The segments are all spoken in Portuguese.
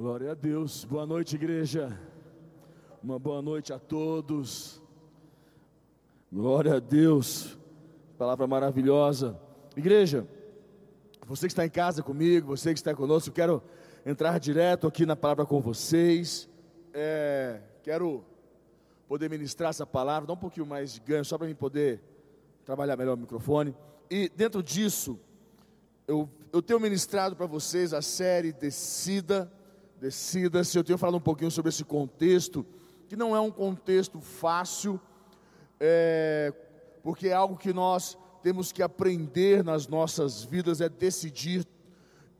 Glória a Deus. Boa noite, igreja. Uma boa noite a todos. Glória a Deus. Palavra maravilhosa. Igreja, você que está em casa comigo, você que está conosco, quero entrar direto aqui na palavra com vocês. É, quero poder ministrar essa palavra, dar um pouquinho mais de ganho, só para mim poder trabalhar melhor o microfone. E dentro disso, eu, eu tenho ministrado para vocês a série Descida Decida-se. Eu tenho falado um pouquinho sobre esse contexto, que não é um contexto fácil, é, porque é algo que nós temos que aprender nas nossas vidas, é decidir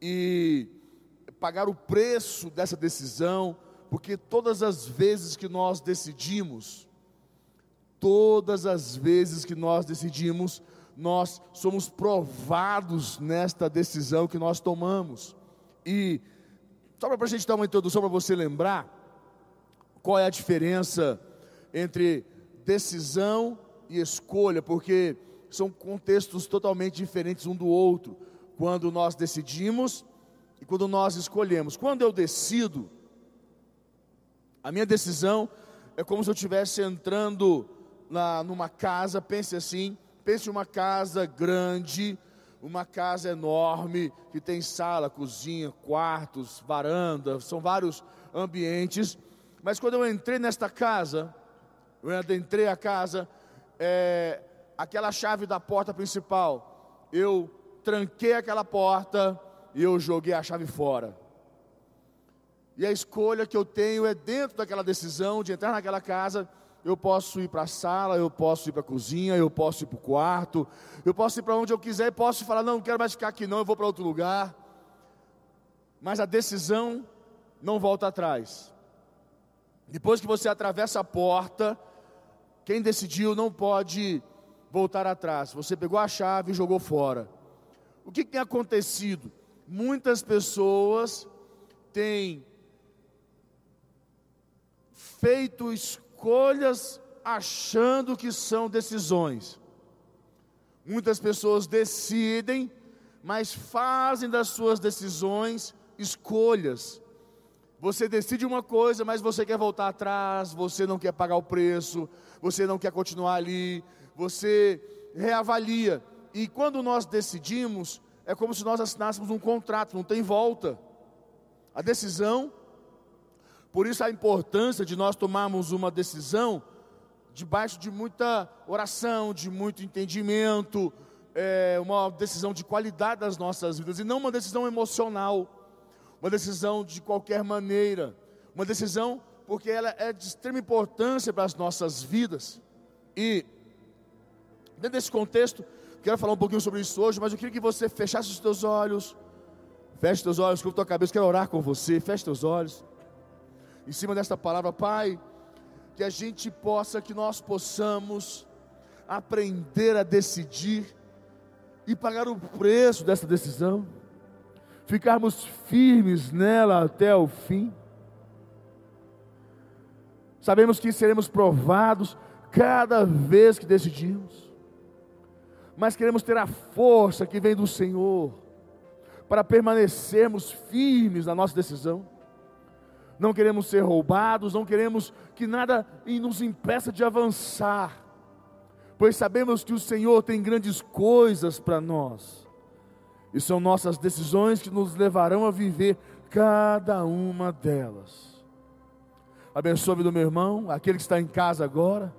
e pagar o preço dessa decisão, porque todas as vezes que nós decidimos, todas as vezes que nós decidimos, nós somos provados nesta decisão que nós tomamos. E só para a gente dar uma introdução para você lembrar qual é a diferença entre decisão e escolha, porque são contextos totalmente diferentes um do outro. Quando nós decidimos e quando nós escolhemos. Quando eu decido, a minha decisão é como se eu estivesse entrando na, numa casa, pense assim, pense uma casa grande, uma casa enorme que tem sala, cozinha, quartos, varanda, são vários ambientes. Mas quando eu entrei nesta casa, eu adentrei a casa, é, aquela chave da porta principal, eu tranquei aquela porta e eu joguei a chave fora. E a escolha que eu tenho é dentro daquela decisão de entrar naquela casa eu posso ir para a sala, eu posso ir para a cozinha, eu posso ir para o quarto, eu posso ir para onde eu quiser e posso falar: não, não quero mais ficar aqui, não, eu vou para outro lugar. Mas a decisão não volta atrás. Depois que você atravessa a porta, quem decidiu não pode voltar atrás. Você pegou a chave e jogou fora. O que tem acontecido? Muitas pessoas têm feito escolhas escolhas achando que são decisões. Muitas pessoas decidem, mas fazem das suas decisões escolhas. Você decide uma coisa, mas você quer voltar atrás, você não quer pagar o preço, você não quer continuar ali, você reavalia. E quando nós decidimos, é como se nós assinássemos um contrato, não tem volta. A decisão por isso a importância de nós tomarmos uma decisão debaixo de muita oração, de muito entendimento, é, uma decisão de qualidade das nossas vidas e não uma decisão emocional, uma decisão de qualquer maneira, uma decisão porque ela é de extrema importância para as nossas vidas. E dentro desse contexto, quero falar um pouquinho sobre isso hoje, mas eu queria que você fechasse os teus olhos, feche os teus olhos, curva tua cabeça, quero orar com você, feche teus olhos em cima desta palavra, Pai, que a gente possa, que nós possamos aprender a decidir e pagar o preço dessa decisão, ficarmos firmes nela até o fim. Sabemos que seremos provados cada vez que decidimos, mas queremos ter a força que vem do Senhor para permanecermos firmes na nossa decisão não queremos ser roubados, não queremos que nada nos impeça de avançar, pois sabemos que o Senhor tem grandes coisas para nós, e são nossas decisões que nos levarão a viver cada uma delas. Abençoe do meu irmão, aquele que está em casa agora,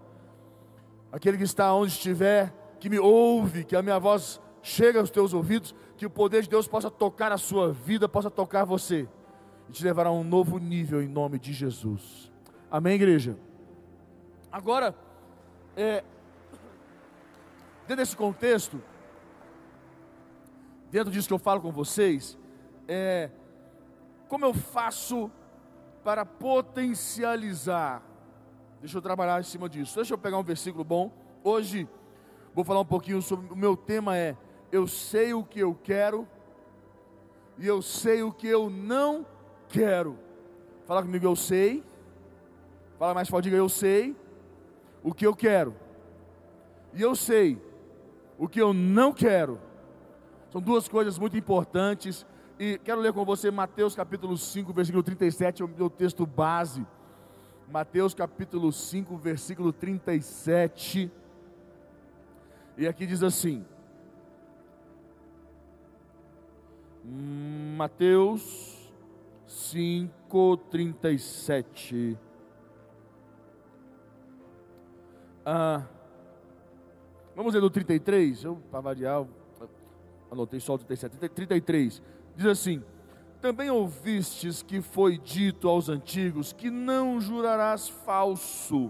aquele que está onde estiver, que me ouve, que a minha voz chega aos teus ouvidos, que o poder de Deus possa tocar a sua vida, possa tocar você e te levará a um novo nível em nome de Jesus. Amém, igreja? Agora, é, dentro desse contexto, dentro disso que eu falo com vocês, é, como eu faço para potencializar? Deixa eu trabalhar em cima disso. Deixa eu pegar um versículo bom. Hoje vou falar um pouquinho sobre o meu tema é eu sei o que eu quero e eu sei o que eu não quero. Fala comigo, eu sei. Fala mais forte, diga eu sei o que eu quero. E eu sei o que eu não quero. São duas coisas muito importantes E quero ler com você Mateus capítulo 5, versículo 37, é o meu texto base. Mateus capítulo 5, versículo 37. E aqui diz assim: Mateus 5, 37. Ah, vamos ler do 33? Eu, para variar, anotei só o 37. 33. Diz assim: Também ouvistes que foi dito aos antigos que não jurarás falso,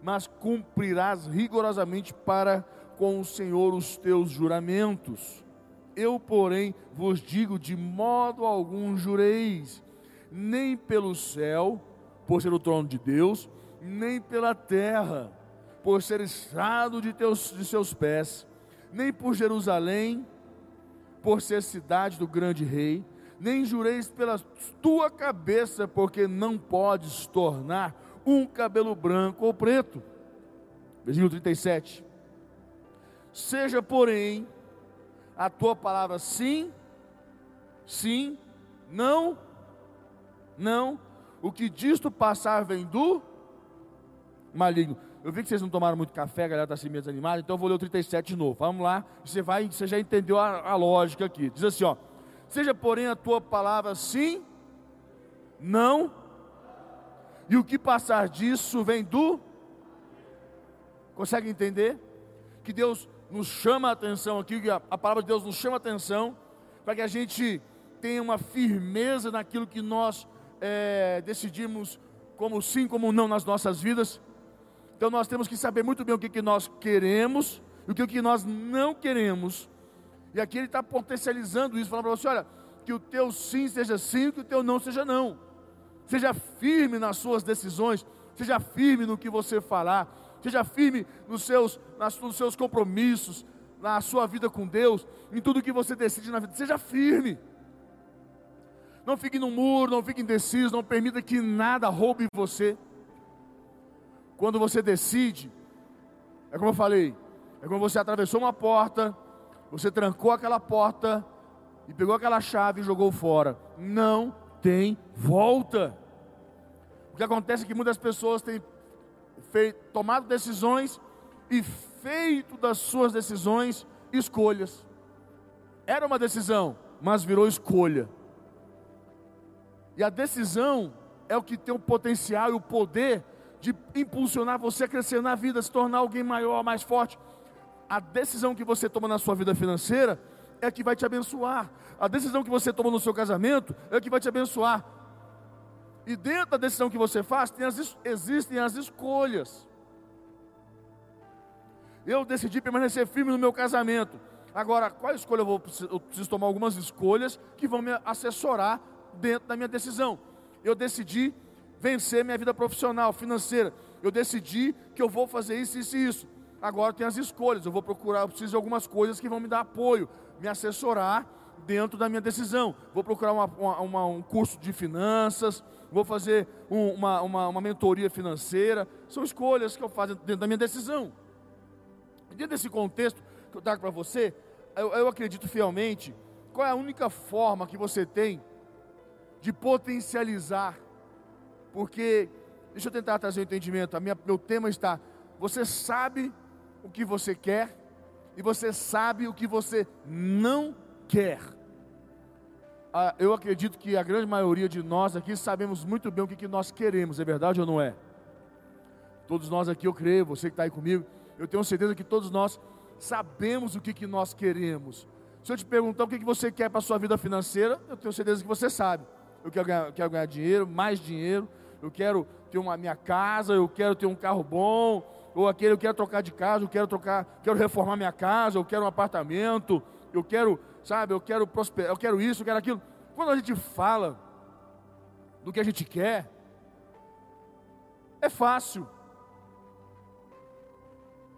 mas cumprirás rigorosamente para com o Senhor os teus juramentos. Eu, porém, vos digo: de modo algum jureis, nem pelo céu, por ser o trono de Deus, nem pela terra, por ser estrado de, teus, de seus pés, nem por Jerusalém, por ser cidade do grande rei, nem jureis pela tua cabeça, porque não podes tornar um cabelo branco ou preto. Versículo 37. Seja, porém, a tua palavra sim, sim, não, não. O que disto passar vem do maligno. Eu vi que vocês não tomaram muito café, a galera está assim meio desanimada, então eu vou ler o 37 de novo. Vamos lá, você vai, você já entendeu a, a lógica aqui. Diz assim, ó: Seja porém a tua palavra sim, não, e o que passar disso vem do Consegue entender? Que Deus nos chama a atenção aqui, que a, a palavra de Deus nos chama a atenção, para que a gente tenha uma firmeza naquilo que nós é, decidimos como sim, como não nas nossas vidas. Então nós temos que saber muito bem o que, que nós queremos e o que, que nós não queremos. E aqui ele está potencializando isso, falando para você: olha, que o teu sim seja sim, que o teu não seja não. Seja firme nas suas decisões, seja firme no que você falar, seja firme nos seus, nos seus compromissos, na sua vida com Deus, em tudo que você decide na vida, seja firme. Não fique no muro, não fique indeciso, não permita que nada roube você. Quando você decide, é como eu falei, é como você atravessou uma porta, você trancou aquela porta e pegou aquela chave e jogou fora. Não tem volta. O que acontece é que muitas pessoas têm feito, tomado decisões e feito das suas decisões escolhas. Era uma decisão, mas virou escolha. E a decisão é o que tem o potencial e o poder de impulsionar você a crescer na vida, se tornar alguém maior, mais forte. A decisão que você toma na sua vida financeira é que vai te abençoar. A decisão que você toma no seu casamento é que vai te abençoar. E dentro da decisão que você faz, as, existem as escolhas. Eu decidi permanecer firme no meu casamento. Agora, qual escolha eu vou? Eu preciso tomar algumas escolhas que vão me assessorar dentro da minha decisão. Eu decidi vencer minha vida profissional, financeira. Eu decidi que eu vou fazer isso, isso e isso. Agora tem as escolhas. Eu vou procurar, eu preciso de algumas coisas que vão me dar apoio, me assessorar dentro da minha decisão. Vou procurar uma, uma, um curso de finanças, vou fazer um, uma, uma, uma, mentoria financeira. São escolhas que eu faço dentro da minha decisão. Dentro desse contexto que eu trago para você, eu, eu acredito fielmente, qual é a única forma que você tem de potencializar porque, deixa eu tentar trazer o um entendimento. A minha, meu tema está: você sabe o que você quer e você sabe o que você não quer. Ah, eu acredito que a grande maioria de nós aqui sabemos muito bem o que, que nós queremos, é verdade ou não é? Todos nós aqui, eu creio, você que está aí comigo, eu tenho certeza que todos nós sabemos o que, que nós queremos. Se eu te perguntar o que, que você quer para a sua vida financeira, eu tenho certeza que você sabe. Eu quero ganhar, quero ganhar dinheiro, mais dinheiro, eu quero ter uma minha casa, eu quero ter um carro bom, ou aquele eu quero trocar de casa, eu quero trocar, quero reformar minha casa, eu quero um apartamento, eu quero, sabe, eu quero prosperar, eu quero isso, eu quero aquilo. Quando a gente fala do que a gente quer, é fácil.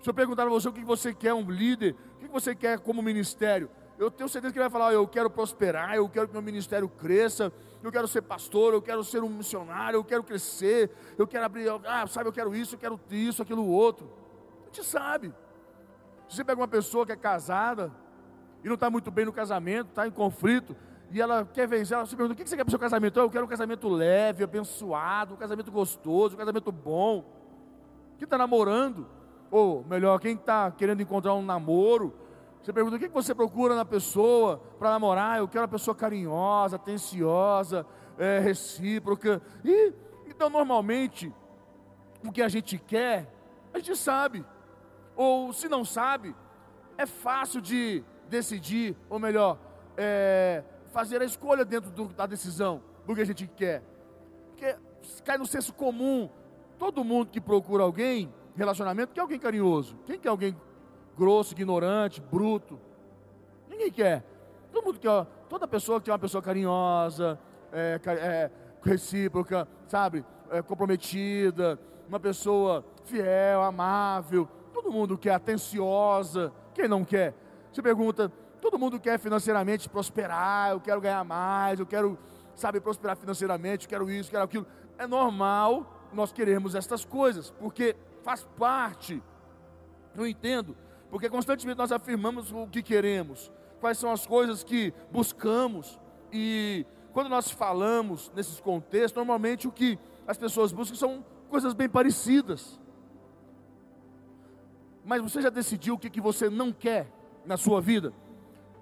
Se eu perguntar a você o que você quer, um líder, o que você quer como ministério, eu tenho certeza que ele vai falar: eu quero prosperar, eu quero que meu ministério cresça, eu quero ser pastor, eu quero ser um missionário, eu quero crescer, eu quero abrir, ah, sabe, eu quero isso, eu quero isso, aquilo outro. A gente sabe. Se você pega uma pessoa que é casada e não está muito bem no casamento, está em conflito, e ela quer vencer, ela se pergunta: o que você quer para o seu casamento? Eu quero um casamento leve, abençoado, um casamento gostoso, um casamento bom. Quem está namorando, ou melhor, quem está querendo encontrar um namoro, você pergunta: o que você procura na pessoa para namorar? Eu quero uma pessoa carinhosa, atenciosa, é, recíproca. E então, normalmente, o que a gente quer, a gente sabe. Ou se não sabe, é fácil de decidir, ou melhor, é, fazer a escolha dentro do, da decisão do que a gente quer. Porque cai no senso comum. Todo mundo que procura alguém, relacionamento, quer alguém carinhoso. Quem quer alguém grosso, ignorante, bruto? Ninguém quer. Todo mundo quer, toda pessoa quer uma pessoa carinhosa, é, é, recíproca, sabe? É, comprometida, uma pessoa fiel, amável. Todo mundo quer atenciosa. Quem não quer? Você pergunta, Todo mundo quer financeiramente prosperar, eu quero ganhar mais, eu quero, sabe, prosperar financeiramente, eu quero isso, quero aquilo. É normal nós queremos estas coisas, porque faz parte. Eu entendo, porque constantemente nós afirmamos o que queremos, quais são as coisas que buscamos, e quando nós falamos nesses contextos, normalmente o que as pessoas buscam são coisas bem parecidas. Mas você já decidiu o que, que você não quer na sua vida?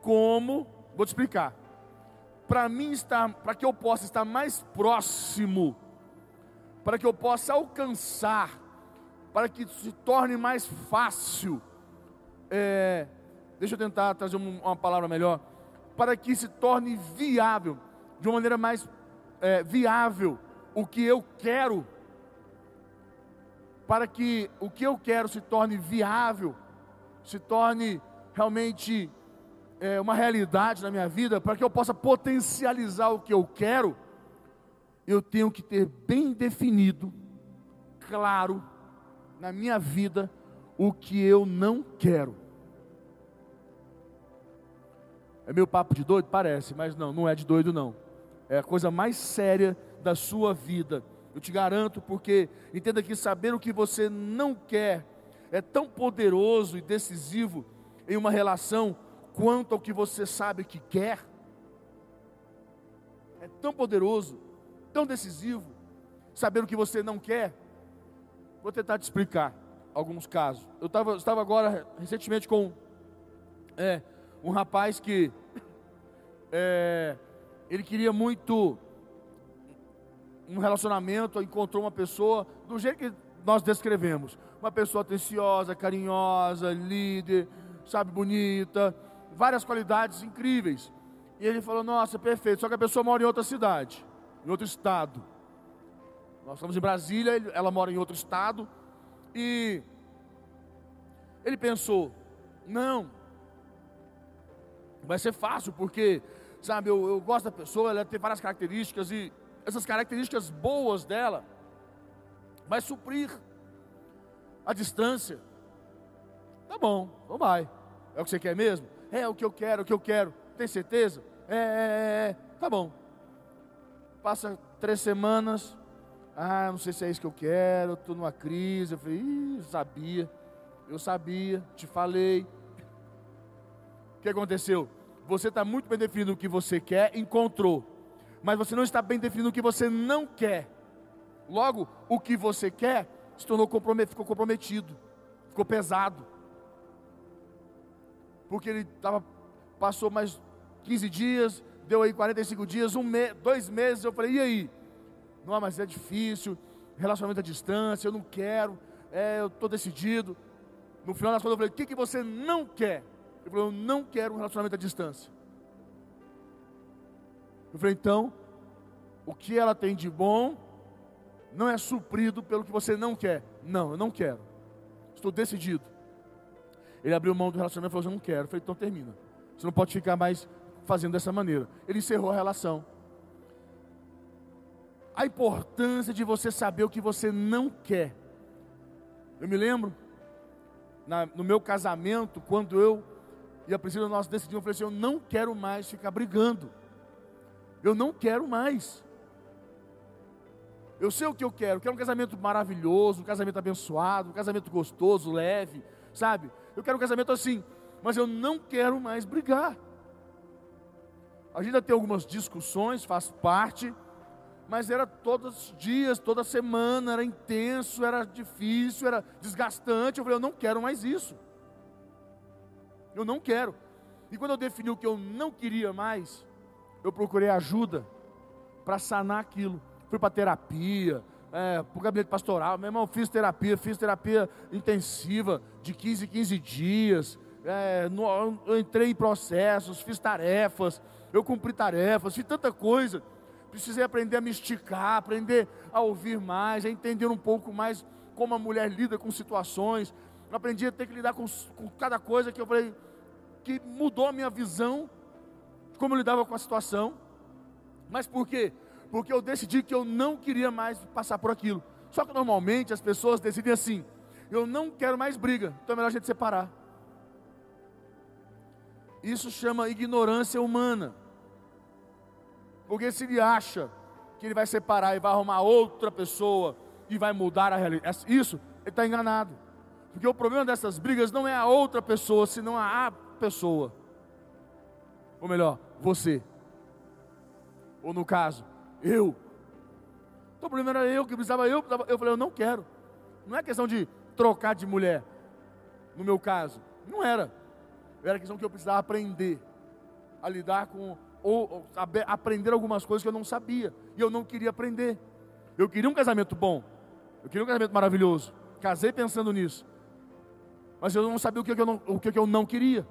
como, vou te explicar. Para mim estar, para que eu possa estar mais próximo, para que eu possa alcançar, para que se torne mais fácil, é, deixa eu tentar trazer uma palavra melhor, para que se torne viável, de uma maneira mais é, viável, o que eu quero, para que o que eu quero se torne viável, se torne realmente é, uma realidade na minha vida, para que eu possa potencializar o que eu quero, eu tenho que ter bem definido, claro, na minha vida, o que eu não quero. É meu papo de doido? Parece, mas não, não é de doido não. É a coisa mais séria da sua vida. Eu te garanto, porque entenda que saber o que você não quer é tão poderoso e decisivo em uma relação quanto ao que você sabe que quer. É tão poderoso, tão decisivo, saber o que você não quer. Vou tentar te explicar alguns casos. Eu tava, estava agora recentemente com é, um rapaz que é, ele queria muito um relacionamento, encontrou uma pessoa do jeito que nós descrevemos, uma pessoa atenciosa, carinhosa, líder, sabe, bonita, várias qualidades incríveis. E ele falou: Nossa, perfeito. Só que a pessoa mora em outra cidade, em outro estado. Nós estamos em Brasília, ela mora em outro estado. E ele pensou: Não, vai ser fácil, porque, sabe, eu, eu gosto da pessoa, ela tem várias características. E essas características boas dela vai suprir a distância. Tá bom, então vai. É o que você quer mesmo? É o que eu quero, é o que eu quero. Tem certeza? É, é, é, é. Tá bom. Passa três semanas. Ah, não sei se é isso que eu quero. Estou numa crise. Eu falei, Ih, sabia. Eu sabia, te falei. O que aconteceu? Você está muito bem definido o que você quer, encontrou. Mas você não está bem definido o que você não quer. Logo, o que você quer se tornou comprometido, ficou comprometido, ficou pesado porque ele tava, passou mais 15 dias, deu aí 45 dias, um mês, dois meses, eu falei, e aí? Não, mas é difícil, relacionamento à distância, eu não quero, é, eu estou decidido. No final das contas eu falei, o que, que você não quer? Ele falou, eu não quero um relacionamento à distância. Eu falei, então, o que ela tem de bom não é suprido pelo que você não quer. Não, eu não quero. Estou decidido. Ele abriu mão do relacionamento e falou: Eu não quero. Eu falei: Então termina. Você não pode ficar mais fazendo dessa maneira. Ele encerrou a relação. A importância de você saber o que você não quer. Eu me lembro, na, no meu casamento, quando eu e a Priscila nós decidimos, eu falei assim: Eu não quero mais ficar brigando. Eu não quero mais. Eu sei o que eu quero. Eu quero um casamento maravilhoso, um casamento abençoado, um casamento gostoso, leve, sabe? Eu quero um casamento assim, mas eu não quero mais brigar. A gente ainda tem algumas discussões, faz parte, mas era todos os dias, toda semana, era intenso, era difícil, era desgastante. Eu falei, eu não quero mais isso. Eu não quero. E quando eu defini o que eu não queria mais, eu procurei ajuda para sanar aquilo. Fui para terapia, é, para o gabinete pastoral. Meu irmão, fiz terapia, fiz terapia intensiva de 15 em 15 dias. É, no, eu entrei em processos, fiz tarefas, eu cumpri tarefas, fiz tanta coisa. Precisei aprender a me esticar, aprender a ouvir mais, a entender um pouco mais como a mulher lida com situações. Aprendi a ter que lidar com, com cada coisa que eu falei, que mudou a minha visão de como eu lidava com a situação. Mas por quê? Porque eu decidi que eu não queria mais passar por aquilo. Só que normalmente as pessoas decidem assim: eu não quero mais briga, então é melhor a gente separar. Isso chama ignorância humana. Porque se ele acha que ele vai separar e vai arrumar outra pessoa e vai mudar a realidade, isso, ele está enganado. Porque o problema dessas brigas não é a outra pessoa, senão a pessoa. Ou melhor, você. Ou no caso, eu. Então, o problema era eu, que precisava eu. Eu falei, eu não quero. Não é questão de trocar de mulher. No meu caso. Não era. Era questão que eu precisava aprender a lidar com ou, ou aprender algumas coisas que eu não sabia e eu não queria aprender. Eu queria um casamento bom, eu queria um casamento maravilhoso. Casei pensando nisso, mas eu não sabia o que, eu, não, o que, eu não queria.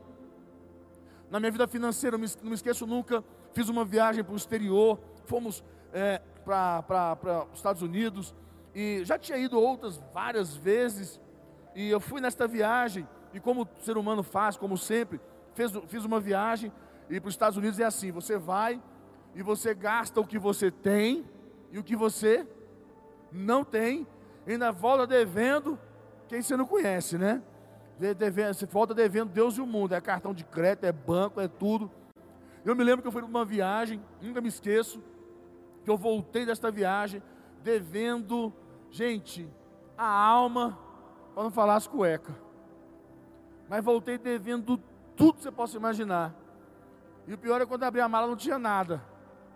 Na minha vida financeira, não me esqueço nunca, fiz uma viagem para o exterior, fomos é, para os Estados Unidos e já tinha ido outras várias vezes. E eu fui nesta viagem e como o ser humano faz, como sempre, fez, fiz uma viagem e para os Estados Unidos é assim: você vai e você gasta o que você tem e o que você não tem, ainda volta devendo quem você não conhece, né? Devendo, você volta devendo Deus e o mundo, é cartão de crédito, é banco, é tudo. Eu me lembro que eu fui para uma viagem, nunca me esqueço, que eu voltei desta viagem devendo, gente, a alma, para não falar as cuecas. Mas voltei devendo tudo que você possa imaginar. E o pior é quando abri a mala não tinha nada.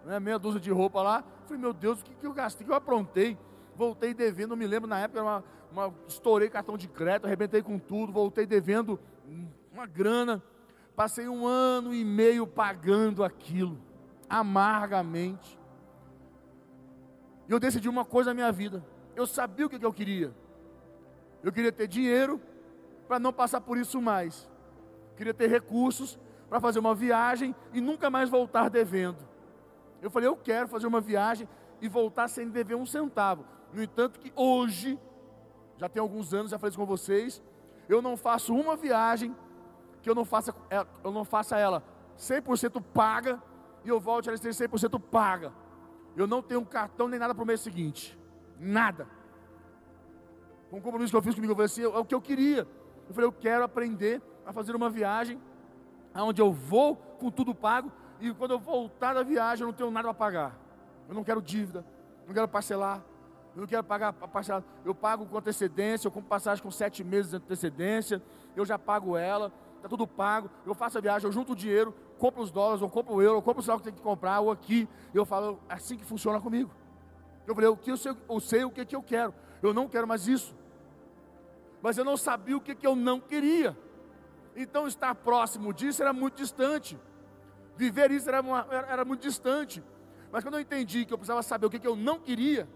Né? Meia dúzia de roupa lá. Falei, meu Deus, o que, que eu gastei? O que eu aprontei? Voltei devendo, me lembro na época, uma, uma, estourei cartão de crédito, arrebentei com tudo, voltei devendo uma grana. Passei um ano e meio pagando aquilo, amargamente. E eu decidi uma coisa na minha vida. Eu sabia o que, eu queria. Eu queria ter dinheiro para não passar por isso mais. queria ter recursos para fazer uma viagem e nunca mais voltar devendo. Eu falei, eu quero fazer uma viagem e voltar sem dever um centavo. No entanto, que hoje, já tem alguns anos, já falei isso com vocês, eu não faço uma viagem que eu não faça, é, eu não faça ela 100% paga e eu volte ela esteja 100% paga. Eu não tenho cartão nem nada para o mês seguinte. Nada. Com um compromisso que eu fiz comigo, eu falei assim, é o que eu queria. Eu falei, eu quero aprender a fazer uma viagem aonde eu vou com tudo pago e quando eu voltar da viagem eu não tenho nada para pagar. Eu não quero dívida, não quero parcelar, eu não quero pagar parcelado. Eu pago com antecedência, eu compro passagem com sete meses de antecedência, eu já pago ela, está tudo pago. Eu faço a viagem, eu junto o dinheiro, compro os dólares, eu compro o euro, eu compro o que tem que comprar, ou aqui. Eu falo, é assim que funciona comigo. Eu falei, o que eu sei, eu sei o que, que eu quero. Eu não quero mais isso. Mas eu não sabia o que, que eu não queria. Então estar próximo disso era muito distante. Viver isso era, uma, era, muito distante. Mas quando eu entendi que eu precisava saber o que, que eu não queria,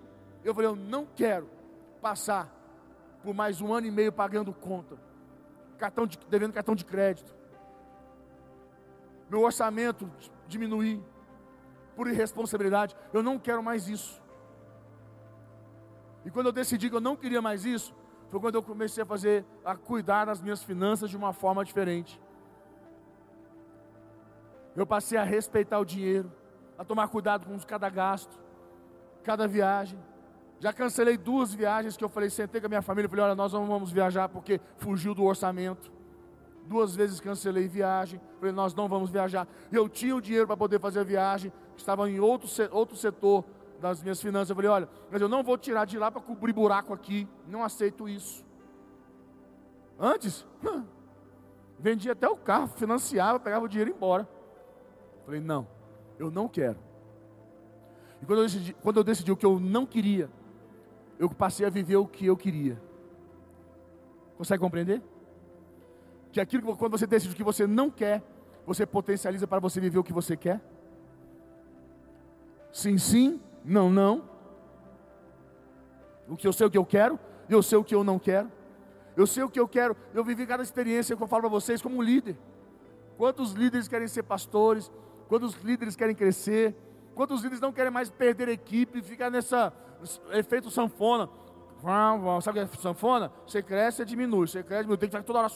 eu falei, eu não quero passar por mais um ano e meio pagando conta, cartão de, devendo cartão de crédito. Meu orçamento diminuir por irresponsabilidade. Eu não quero mais isso. E quando eu decidi que eu não queria mais isso, foi quando eu comecei a fazer, a cuidar das minhas finanças de uma forma diferente. Eu passei a respeitar o dinheiro, a tomar cuidado com cada gasto, cada viagem. Já cancelei duas viagens que eu falei, sentei com a minha família falei, olha, nós não vamos viajar porque fugiu do orçamento. Duas vezes cancelei viagem, falei, nós não vamos viajar. Eu tinha o dinheiro para poder fazer a viagem, estava em outro, outro setor das minhas finanças. Eu falei, olha, mas eu não vou tirar de lá para cobrir buraco aqui. Não aceito isso. Antes, vendia até o carro, financiava, pegava o dinheiro e ia embora. Falei, não, eu não quero. E quando eu, decidi, quando eu decidi o que eu não queria, eu passei a viver o que eu queria. Consegue compreender? Que aquilo que quando você decide o que você não quer, você potencializa para você viver o que você quer? Sim, sim, não, não. O que eu sei o que eu quero, eu sei o que eu não quero. Eu sei o que eu quero. Eu vivi cada experiência que eu falo para vocês como líder. Quantos líderes querem ser pastores? Quantos líderes querem crescer? Quantos líderes não querem mais perder equipe, ficar nessa efeito sanfona? Sabe o que é sanfona? Você cresce e diminui, você cresce, tem que estar toda hora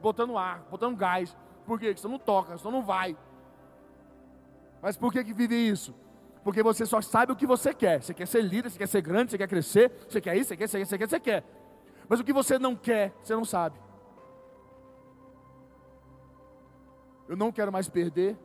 botando ar, botando gás. Por quê? Porque você não toca, você não vai. Mas por que, que vive isso? Porque você só sabe o que você quer. Você quer ser líder, você quer ser grande, você quer crescer, você quer isso, você quer, você quer, você quer, você quer. Mas o que você não quer, você não sabe. Eu não quero mais perder,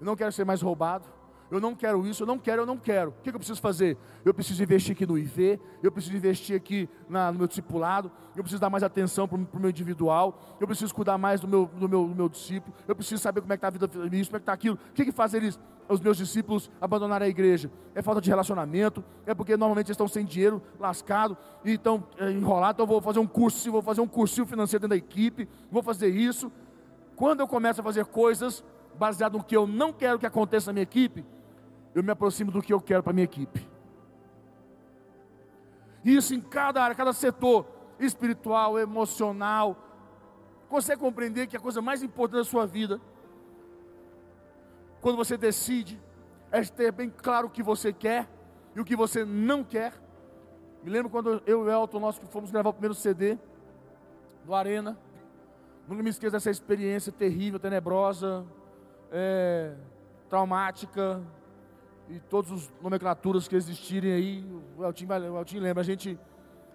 eu não quero ser mais roubado, eu não quero isso, eu não quero, eu não quero. O que, eu preciso fazer? Eu preciso investir aqui no IV, eu preciso investir aqui na, no meu discipulado, eu preciso dar mais atenção para o meu individual, eu preciso cuidar mais do meu, do meu, do meu discípulo, eu preciso saber como é que está a vida isso, como é que está aquilo. O que, que isso? Os meus discípulos abandonarem a igreja. É falta de relacionamento, é porque normalmente eles estão sem dinheiro, lascado, e estão é, enrolados, então eu vou fazer um curso, vou fazer um cursinho financeiro dentro da equipe, vou fazer isso. Quando eu começo a fazer coisas baseado no que eu não quero que aconteça na minha equipe, eu me aproximo do que eu quero para minha equipe. Isso em cada área, cada setor, espiritual, emocional. Você compreender que a coisa mais importante da sua vida, quando você decide, é ter bem claro o que você quer e o que você não quer. Me lembro quando eu e o Elton, nós fomos gravar o primeiro CD do Arena. Nunca me esqueço dessa experiência terrível, tenebrosa, é, traumática, e todas as nomenclaturas que existirem aí, o Eltinho, vai, o Eltinho lembra, a gente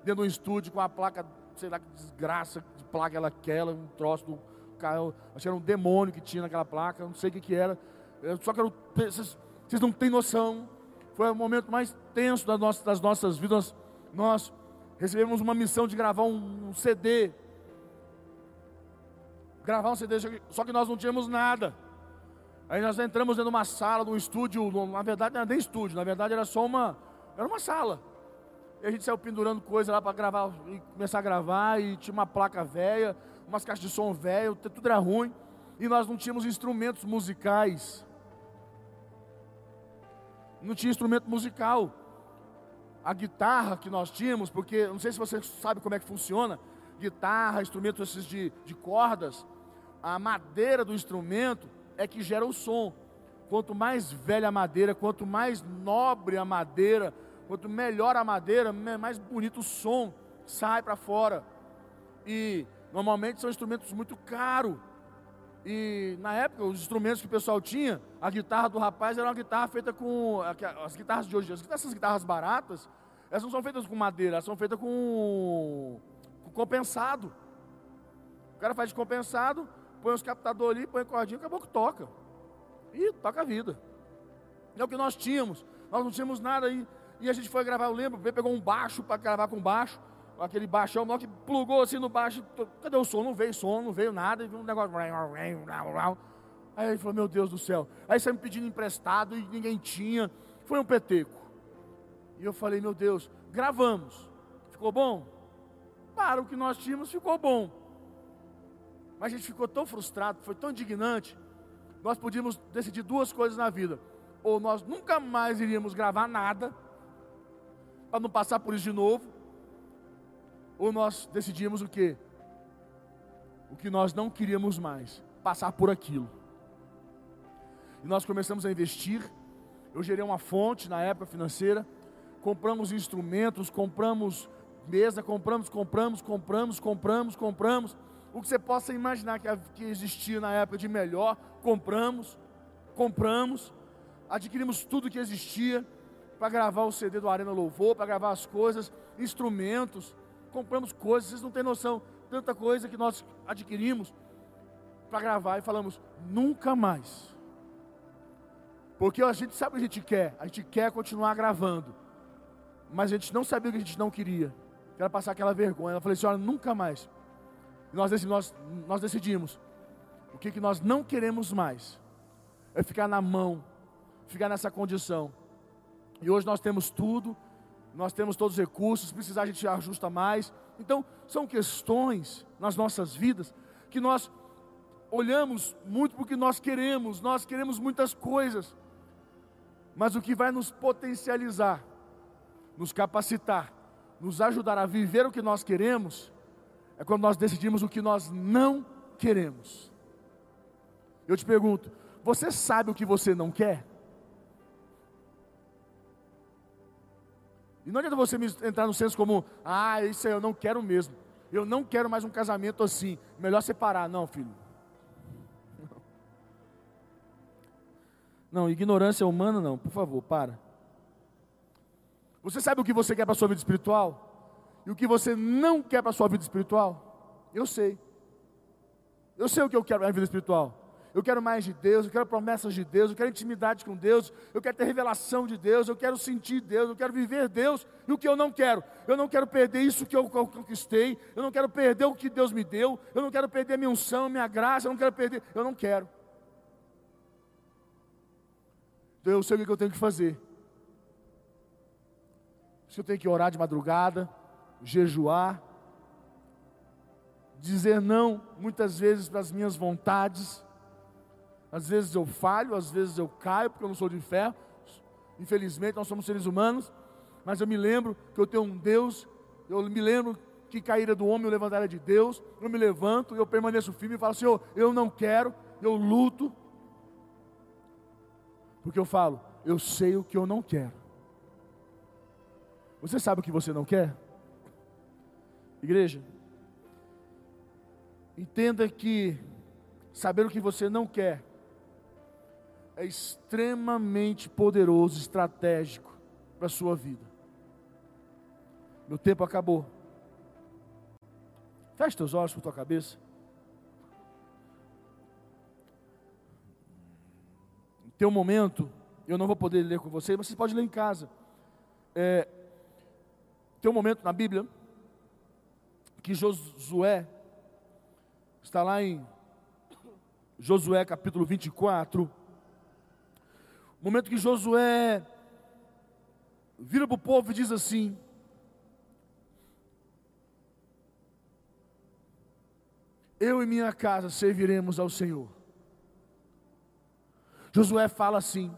dentro de um estúdio com a placa, sei lá que desgraça de placa ela aquela, um troço do carro, acho que era um demônio que tinha naquela placa, não sei o que que era, eu só quero, vocês, vocês não têm noção, foi o momento mais tenso das nossas, das nossas vidas, nós recebemos uma missão de gravar um, um CD, gravar um CD, só que nós não tínhamos nada, Aí nós entramos dentro de uma sala, num estúdio, na verdade não era nem estúdio, na verdade era só uma, era uma sala. E a gente saiu pendurando coisa lá para gravar, e começar a gravar, e tinha uma placa velha, umas caixas de som velho, tudo era ruim, e nós não tínhamos instrumentos musicais. Não tinha instrumento musical. A guitarra que nós tínhamos, porque não sei se você sabe como é que funciona, guitarra, instrumentos esses de, de cordas, a madeira do instrumento é que gera o som. Quanto mais velha a madeira, quanto mais nobre a madeira, quanto melhor a madeira, mais bonito o som sai para fora. E normalmente são instrumentos muito caros. E na época, os instrumentos que o pessoal tinha, a guitarra do rapaz era uma guitarra feita com. As guitarras de hoje, essas guitarras baratas, elas não são feitas com madeira, elas são feitas com, com compensado. O cara faz de compensado, põe os captadores ali, põe cordinha, acabou que toca. E toca a vida. É o que nós tínhamos. Nós não tínhamos nada aí. E a gente foi gravar, eu lembro, pegou um baixo para gravar com baixo. Aquele baixão, nós que plugou assim no baixo. Cadê o som? Não veio som, não veio nada. E um negócio. Aí ele falou, meu Deus do céu. Aí você me pedindo emprestado e ninguém tinha. Foi um peteco. E eu falei, meu Deus, gravamos. Ficou bom? Para o que nós tínhamos, ficou bom. Mas a gente ficou tão frustrado, foi tão indignante. Nós podíamos decidir duas coisas na vida: ou nós nunca mais iríamos gravar nada, para não passar por isso de novo, ou nós decidimos o que? O que nós não queríamos mais, passar por aquilo. E nós começamos a investir. Eu gerei uma fonte na época financeira, compramos instrumentos, compramos mesa, compramos, compramos, compramos, compramos, compramos o que você possa imaginar que, existia na época de melhor, compramos, compramos, adquirimos tudo que existia para gravar o CD do Arena Louvor, para gravar as coisas, instrumentos, compramos coisas, vocês não têm noção, tanta coisa que nós adquirimos para gravar e falamos, nunca mais. Porque a gente sabe o que a gente quer, a gente quer continuar gravando, mas a gente não sabia o que a gente não queria, que era passar aquela vergonha. Ela falou assim: olha, nunca mais nós, nós, nós decidimos o que, que nós não queremos mais é ficar na mão ficar nessa condição. E hoje nós temos tudo, nós temos todos os recursos, se precisar a gente ajusta mais. Então, são questões nas nossas vidas que nós olhamos muito porque nós queremos, nós queremos muitas coisas. Mas o que vai nos potencializar, nos capacitar, nos ajudar a viver o que nós queremos, é quando nós decidimos o que nós não queremos. Eu te pergunto, você sabe o que você não quer? E não adianta você entrar no senso comum, ah, isso aí eu não quero mesmo. Eu não quero mais um casamento assim. Melhor separar. Não, filho. Não, ignorância humana não, por favor, para. Você sabe o que você quer para a sua vida espiritual? E o que você não quer para a sua vida espiritual? Eu sei. Eu sei o que eu quero para a vida espiritual. Eu quero mais de Deus, eu quero promessas de Deus, eu quero intimidade com Deus, eu quero ter revelação de Deus, eu quero sentir Deus, eu quero viver Deus. E o que eu não quero? Eu não quero perder isso que eu conquistei, eu não quero perder o que Deus me deu, eu não quero perder minha unção, minha graça, eu não quero perder, eu não quero. Então eu sei o que eu tenho que fazer. Se eu tenho que orar de madrugada, jejuar, dizer não muitas vezes para as minhas vontades. Às vezes eu falho, às vezes eu caio, porque eu não sou de ferro. Infelizmente, nós somos seres humanos. Mas eu me lembro que eu tenho um Deus. Eu me lembro que caíra do homem, eu levantaria de Deus. Eu me levanto, eu permaneço firme e falo: Senhor, eu não quero, eu luto, porque eu falo, eu sei o que eu não quero. Você sabe o que você não quer? Igreja, entenda que saber o que você não quer é extremamente poderoso, estratégico para a sua vida. Meu tempo acabou. Feche teus olhos por tua cabeça. tem um momento, eu não vou poder ler com vocês, mas vocês podem ler em casa. É, tem um momento na Bíblia que Josué está lá em Josué capítulo 24. O momento que Josué vira para o povo e diz assim: Eu e minha casa serviremos ao Senhor. Josué fala assim: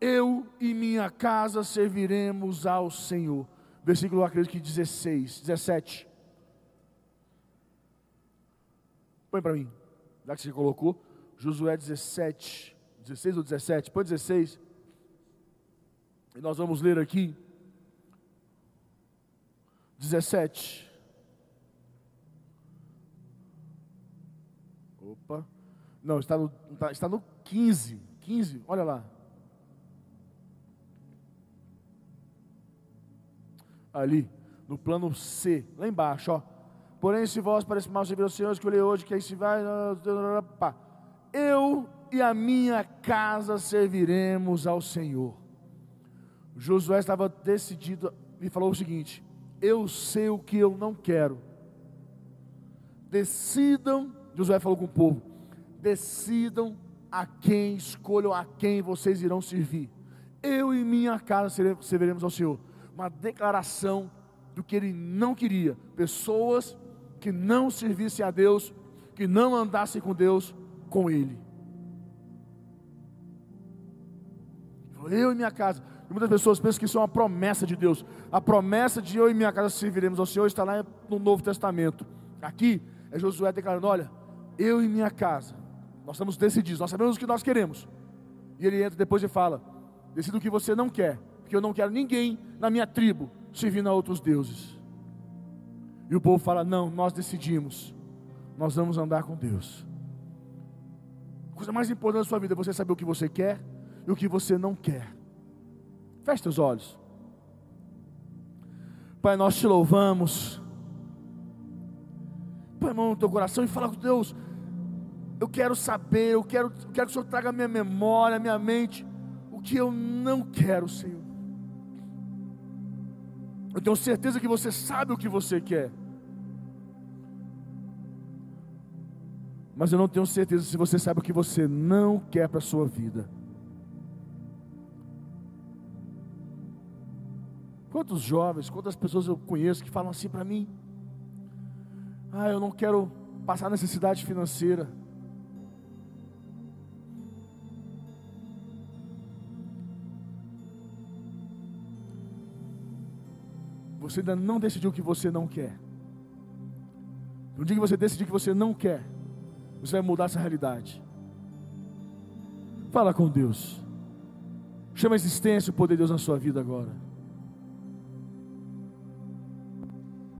Eu e minha casa serviremos ao Senhor. Versículo, acredito que 16, 17. Põe para mim, já que você colocou. Josué 17, 16 ou 17, põe 16. E nós vamos ler aqui. 17. Opa. Não, está no, está no 15, 15, olha lá. Ali, no plano C, lá embaixo, ó. Porém, se vós parece mal servir que eu li hoje, que aí se vai. Eu e a minha casa serviremos ao Senhor. Josué estava decidido e falou o seguinte: Eu sei o que eu não quero. Decidam, Josué falou com o povo: decidam a quem escolham a quem vocês irão servir. Eu e minha casa serviremos ao Senhor. Uma declaração do que ele não queria. Pessoas que não servissem a Deus, que não andassem com Deus, com Ele. Eu e minha casa. Muitas pessoas pensam que isso é uma promessa de Deus. A promessa de eu e minha casa serviremos ao Senhor está lá no Novo Testamento. Aqui é Josué declarando: olha, eu e minha casa nós estamos decididos, nós sabemos o que nós queremos. E ele entra depois e fala: Decida o que você não quer, porque eu não quero ninguém na minha tribo servindo a outros deuses. E o povo fala: Não, nós decidimos, nós vamos andar com Deus. A coisa mais importante da sua vida é você saber o que você quer e o que você não quer. Feche os olhos. Pai, nós te louvamos. Põe a mão no teu coração e fala com Deus eu quero saber, eu quero, eu quero que o Senhor traga a minha memória, a minha mente, o que eu não quero, Senhor. Eu tenho certeza que você sabe o que você quer. mas eu não tenho certeza se você sabe o que você não quer para a sua vida. Quantos jovens, quantas pessoas eu conheço que falam assim para mim: Ah, eu não quero passar necessidade financeira. Você ainda não decidiu o que você não quer. No dia que você decidir que você não quer, você vai mudar essa realidade. Fala com Deus. Chama a existência o poder de Deus na sua vida agora.